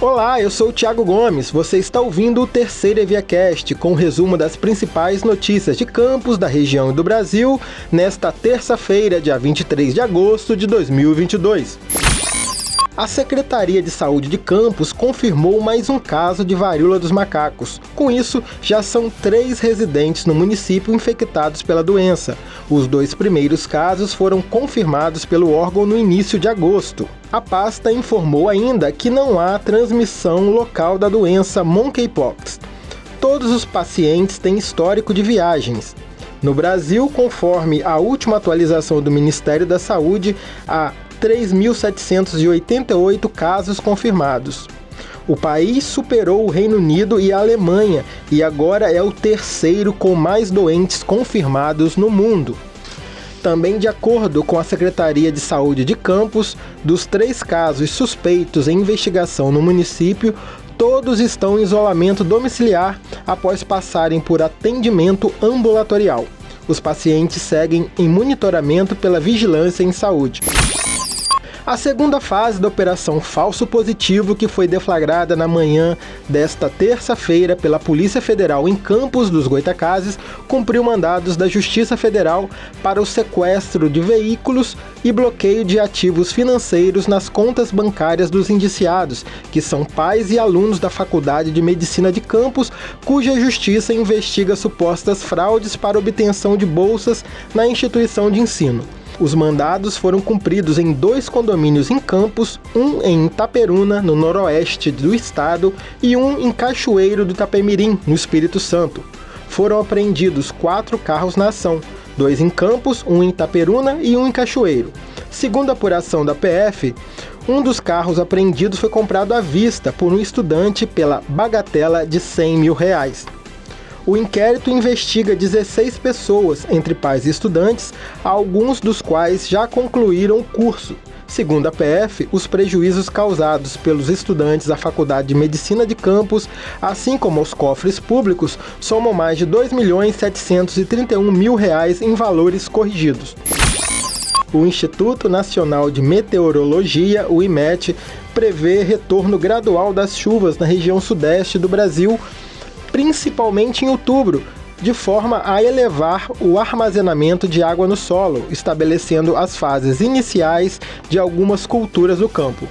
Olá, eu sou o Thiago Gomes. Você está ouvindo o terceiro EviaCast com um resumo das principais notícias de campos da região e do Brasil nesta terça-feira, dia 23 de agosto de 2022. A Secretaria de Saúde de Campos confirmou mais um caso de varíola dos macacos. Com isso, já são três residentes no município infectados pela doença. Os dois primeiros casos foram confirmados pelo órgão no início de agosto. A pasta informou ainda que não há transmissão local da doença monkeypox. Todos os pacientes têm histórico de viagens. No Brasil, conforme a última atualização do Ministério da Saúde, há 3.788 casos confirmados. O país superou o Reino Unido e a Alemanha e agora é o terceiro com mais doentes confirmados no mundo. Também, de acordo com a Secretaria de Saúde de Campos, dos três casos suspeitos em investigação no município, todos estão em isolamento domiciliar após passarem por atendimento ambulatorial. Os pacientes seguem em monitoramento pela Vigilância em Saúde. A segunda fase da Operação Falso Positivo, que foi deflagrada na manhã desta terça-feira pela Polícia Federal em Campos dos Goitacazes, cumpriu mandados da Justiça Federal para o sequestro de veículos e bloqueio de ativos financeiros nas contas bancárias dos indiciados, que são pais e alunos da Faculdade de Medicina de Campos, cuja justiça investiga supostas fraudes para obtenção de bolsas na instituição de ensino. Os mandados foram cumpridos em dois condomínios em Campos, um em Itaperuna, no noroeste do estado, e um em Cachoeiro do Itapemirim, no Espírito Santo. Foram apreendidos quatro carros na ação, dois em Campos, um em Itaperuna e um em Cachoeiro. Segundo a apuração da PF, um dos carros apreendidos foi comprado à vista por um estudante pela bagatela de 100 mil reais. O inquérito investiga 16 pessoas, entre pais e estudantes, alguns dos quais já concluíram o curso. Segundo a PF, os prejuízos causados pelos estudantes da Faculdade de Medicina de Campos, assim como aos cofres públicos, somam mais de 2 milhões 731 mil reais em valores corrigidos. O Instituto Nacional de Meteorologia, o IMET, prevê retorno gradual das chuvas na região sudeste do Brasil principalmente em outubro, de forma a elevar o armazenamento de água no solo, estabelecendo as fases iniciais de algumas culturas do campo.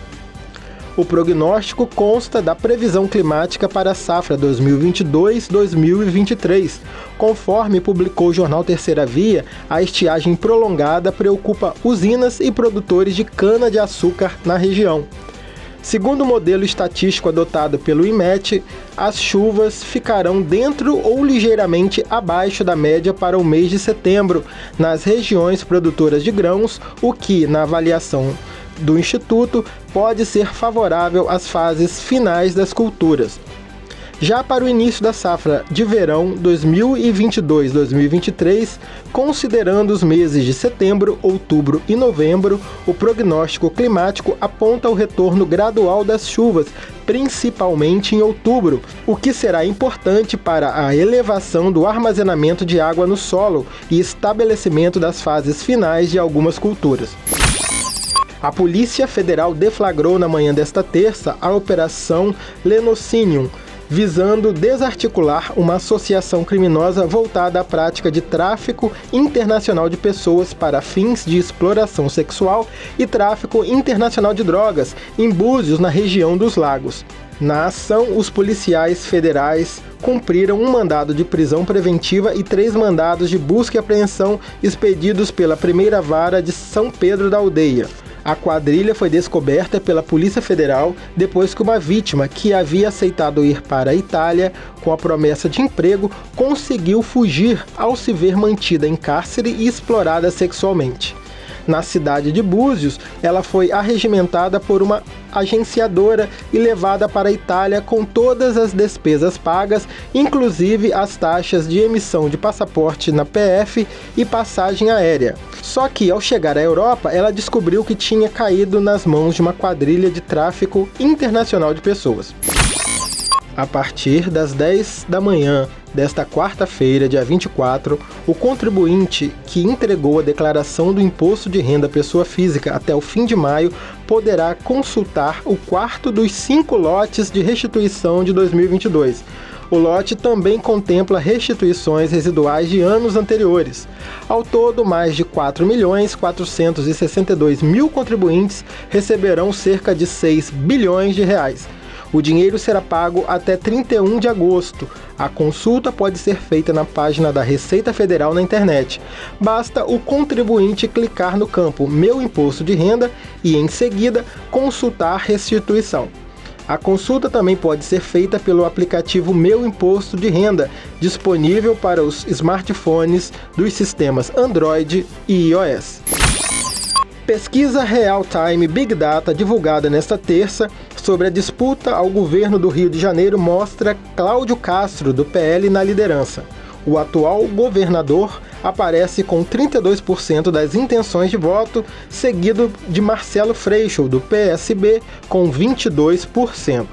O prognóstico consta da previsão climática para a safra 2022-2023. Conforme publicou o jornal Terceira Via, a estiagem prolongada preocupa usinas e produtores de cana-de-açúcar na região. Segundo o modelo estatístico adotado pelo IMET, as chuvas ficarão dentro ou ligeiramente abaixo da média para o mês de setembro nas regiões produtoras de grãos, o que, na avaliação do Instituto, pode ser favorável às fases finais das culturas. Já para o início da safra de verão 2022-2023, considerando os meses de setembro, outubro e novembro, o prognóstico climático aponta o retorno gradual das chuvas, principalmente em outubro, o que será importante para a elevação do armazenamento de água no solo e estabelecimento das fases finais de algumas culturas. A Polícia Federal deflagrou na manhã desta terça a Operação Lenocinium visando desarticular uma associação criminosa voltada à prática de tráfico internacional de pessoas para fins de exploração sexual e tráfico internacional de drogas em Búzios, na região dos Lagos. Na ação, os policiais federais cumpriram um mandado de prisão preventiva e três mandados de busca e apreensão expedidos pela primeira vara de São Pedro da Aldeia. A quadrilha foi descoberta pela Polícia Federal depois que uma vítima que havia aceitado ir para a Itália com a promessa de emprego conseguiu fugir ao se ver mantida em cárcere e explorada sexualmente na cidade de Búzios, ela foi arregimentada por uma agenciadora e levada para a Itália com todas as despesas pagas, inclusive as taxas de emissão de passaporte na PF e passagem aérea. Só que ao chegar à Europa, ela descobriu que tinha caído nas mãos de uma quadrilha de tráfico internacional de pessoas. A partir das 10 da manhã desta quarta-feira, dia 24, o contribuinte que entregou a declaração do imposto de renda pessoa física até o fim de maio poderá consultar o quarto dos cinco lotes de restituição de 2022. O lote também contempla restituições residuais de anos anteriores. Ao todo, mais de 4 milhões 462 mil contribuintes receberão cerca de 6 bilhões de reais. O dinheiro será pago até 31 de agosto. A consulta pode ser feita na página da Receita Federal na internet. Basta o contribuinte clicar no campo Meu Imposto de Renda e, em seguida, consultar restituição. A consulta também pode ser feita pelo aplicativo Meu Imposto de Renda, disponível para os smartphones dos sistemas Android e iOS. Pesquisa Real Time Big Data divulgada nesta terça sobre a disputa ao governo do Rio de Janeiro mostra Cláudio Castro, do PL, na liderança. O atual governador aparece com 32% das intenções de voto, seguido de Marcelo Freixo, do PSB, com 22%.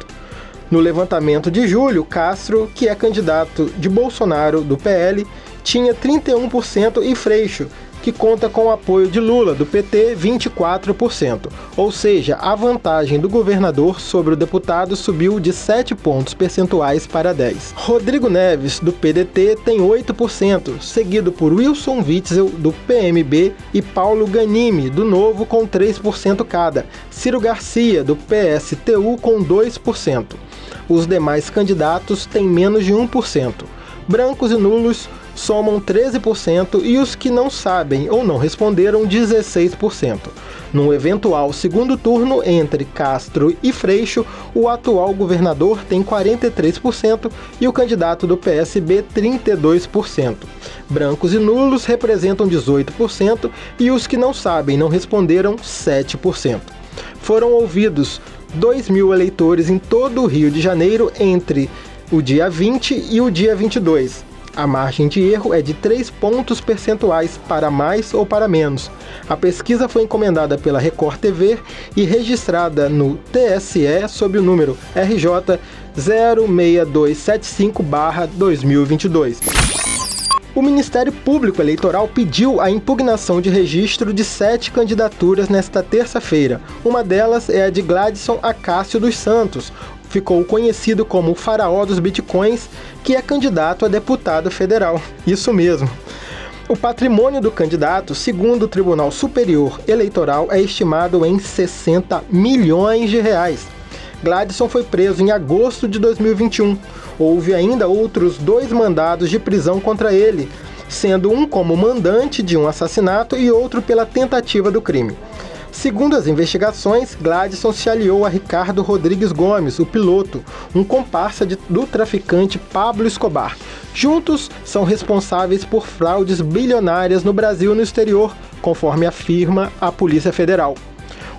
No levantamento de julho, Castro, que é candidato de Bolsonaro do PL, tinha 31% e Freixo, que conta com o apoio de Lula, do PT, 24%. Ou seja, a vantagem do governador sobre o deputado subiu de 7 pontos percentuais para 10. Rodrigo Neves, do PDT, tem 8%, seguido por Wilson Witzel, do PMB, e Paulo Ganimi, do Novo, com 3% cada. Ciro Garcia, do PSTU, com 2%. Os demais candidatos têm menos de 1%. Brancos e nulos somam 13% e os que não sabem ou não responderam 16%. Num eventual segundo turno entre Castro e Freixo, o atual governador tem 43% e o candidato do PSB 32%. Brancos e nulos representam 18% e os que não sabem não responderam 7%. Foram ouvidos 2 mil eleitores em todo o Rio de Janeiro entre o dia 20 e o dia 22. A margem de erro é de 3 pontos percentuais para mais ou para menos. A pesquisa foi encomendada pela Record TV e registrada no TSE sob o número RJ 06275-2022. O Ministério Público Eleitoral pediu a impugnação de registro de sete candidaturas nesta terça-feira. Uma delas é a de Gladson Acácio dos Santos, ficou conhecido como o faraó dos bitcoins, que é candidato a deputado federal. Isso mesmo. O patrimônio do candidato, segundo o Tribunal Superior Eleitoral, é estimado em 60 milhões de reais. Gladson foi preso em agosto de 2021. Houve ainda outros dois mandados de prisão contra ele, sendo um como mandante de um assassinato e outro pela tentativa do crime. Segundo as investigações, Gladson se aliou a Ricardo Rodrigues Gomes, o piloto, um comparsa de, do traficante Pablo Escobar. Juntos, são responsáveis por fraudes bilionárias no Brasil e no exterior, conforme afirma a Polícia Federal.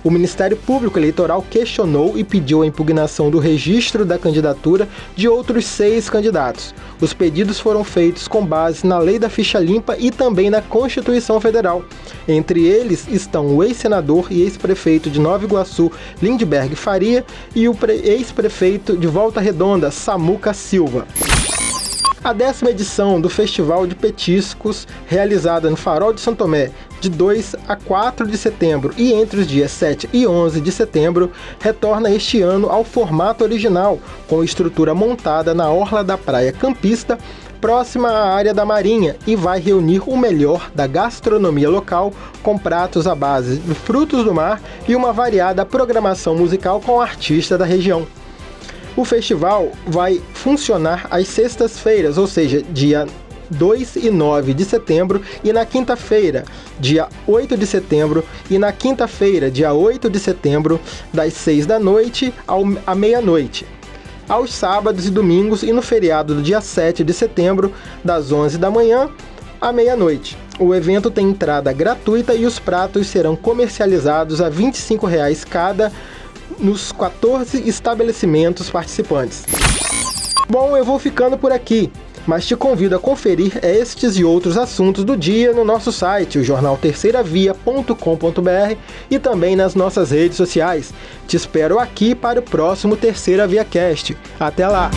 O Ministério Público Eleitoral questionou e pediu a impugnação do registro da candidatura de outros seis candidatos. Os pedidos foram feitos com base na Lei da Ficha Limpa e também na Constituição Federal. Entre eles estão o ex-senador e ex-prefeito de Nova Iguaçu, Lindbergh Faria, e o ex-prefeito de Volta Redonda, Samuca Silva. A décima edição do Festival de Petiscos, realizada no Farol de São Tomé de 2 a 4 de setembro e entre os dias 7 e 11 de setembro, retorna este ano ao formato original, com estrutura montada na orla da Praia Campista, próxima à área da Marinha, e vai reunir o melhor da gastronomia local, com pratos à base de frutos do mar e uma variada programação musical com artistas da região. O festival vai funcionar às sextas-feiras, ou seja, dia 2 e 9 de setembro, e na quinta-feira, dia 8 de setembro, e na quinta-feira, dia 8 de setembro, das 6 da noite ao, à meia-noite. Aos sábados e domingos e no feriado do dia 7 de setembro, das 11 da manhã à meia-noite. O evento tem entrada gratuita e os pratos serão comercializados a 25 reais cada nos 14 estabelecimentos participantes. Bom, eu vou ficando por aqui mas te convido a conferir estes e outros assuntos do dia no nosso site, o jornal terceiravia.com.br e também nas nossas redes sociais. Te espero aqui para o próximo Terceira Via Cast. Até lá!